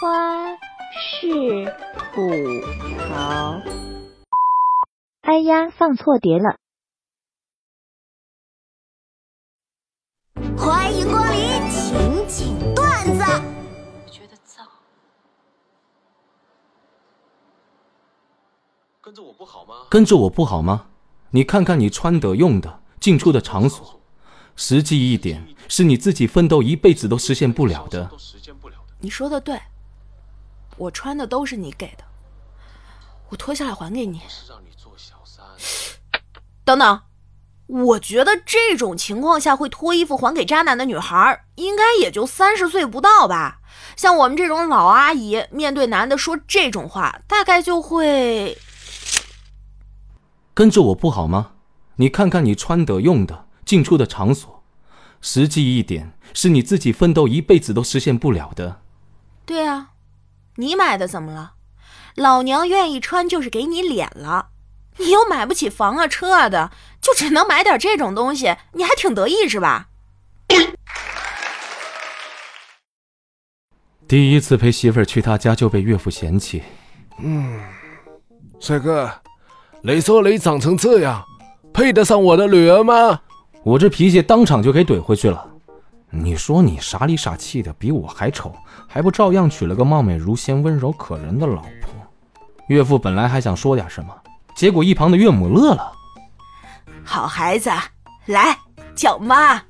花是土豪。哎呀，放错碟了！欢迎光临情景段子。我觉得脏。跟着我不好吗？跟着我不好吗？你看看你穿的、用的、进出的场所，实际一点，是你自己奋斗一辈子都实现不了的。都实现不了的。你说的对，我穿的都是你给的，我脱下来还给你。是让你做小三。等等，我觉得这种情况下会脱衣服还给渣男的女孩，应该也就三十岁不到吧。像我们这种老阿姨，面对男的说这种话，大概就会跟着我不好吗？你看看你穿的、用的、进出的场所，实际一点，是你自己奋斗一辈子都实现不了的。你买的怎么了？老娘愿意穿就是给你脸了，你又买不起房啊车啊的，就只能买点这种东西，你还挺得意是吧？第一次陪媳妇儿去他家就被岳父嫌弃，嗯帅哥，雷说雷长成这样，配得上我的女儿吗？我这脾气当场就给怼回去了。你说你傻里傻气的，比我还丑，还不照样娶了个貌美如仙、温柔可人的老婆？岳父本来还想说点什么，结果一旁的岳母乐了。好孩子，来叫妈。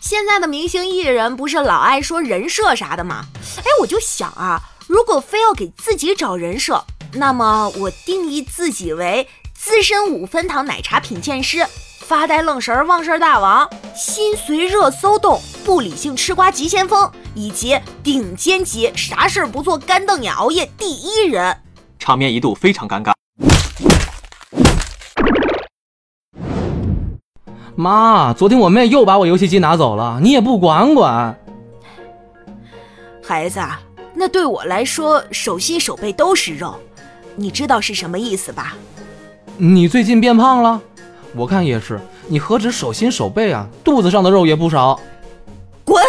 现在的明星艺人不是老爱说人设啥的吗？哎，我就想啊，如果非要给自己找人设，那么我定义自己为资深五分糖奶茶品鉴师、发呆愣神儿忘事儿大王、心随热搜动、不理性吃瓜急先锋，以及顶尖级啥事儿不做干瞪眼熬夜第一人。场面一度非常尴尬。妈，昨天我妹又把我游戏机拿走了，你也不管管。孩子，那对我来说，手心手背都是肉，你知道是什么意思吧？你最近变胖了？我看也是，你何止手心手背啊，肚子上的肉也不少。滚！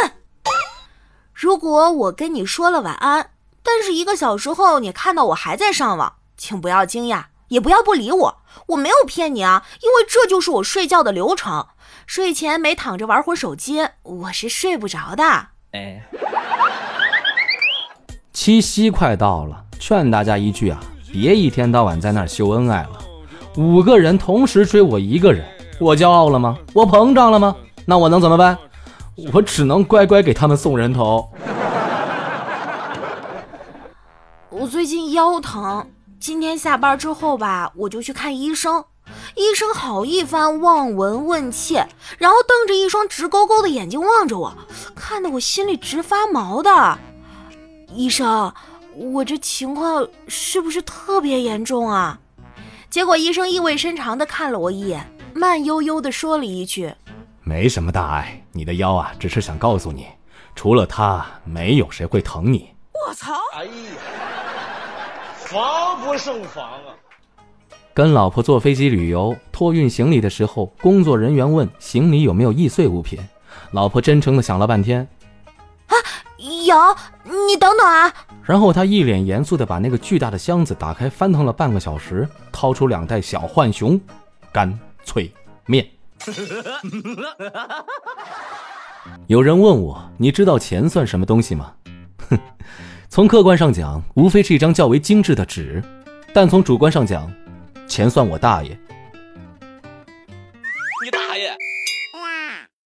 如果我跟你说了晚安，但是一个小时后你看到我还在上网，请不要惊讶，也不要不理我，我没有骗你啊，因为这就是我睡觉的流程。睡前没躺着玩会儿手机，我是睡不着的。哎，七夕快到了，劝大家一句啊，别一天到晚在那儿秀恩爱了。五个人同时追我一个人，我骄傲了吗？我膨胀了吗？那我能怎么办？我只能乖乖给他们送人头。我最近腰疼，今天下班之后吧，我就去看医生。医生好一番望闻问切，然后瞪着一双直勾勾的眼睛望着我，看得我心里直发毛的。医生，我这情况是不是特别严重啊？结果医生意味深长地看了我一眼，慢悠悠地说了一句没什么大碍，你的腰啊，只是想告诉你，除了他，没有谁会疼你。我操！哎呀，防不胜防啊！跟老婆坐飞机旅游，托运行李的时候，工作人员问行李有没有易碎物品，老婆真诚的想了半天，有，你等等啊！然后他一脸严肃的把那个巨大的箱子打开，翻腾了半个小时，掏出两袋小浣熊干脆面。有人问我，你知道钱算什么东西吗？哼，从客观上讲，无非是一张较为精致的纸，但从主观上讲，钱算我大爷。你大爷！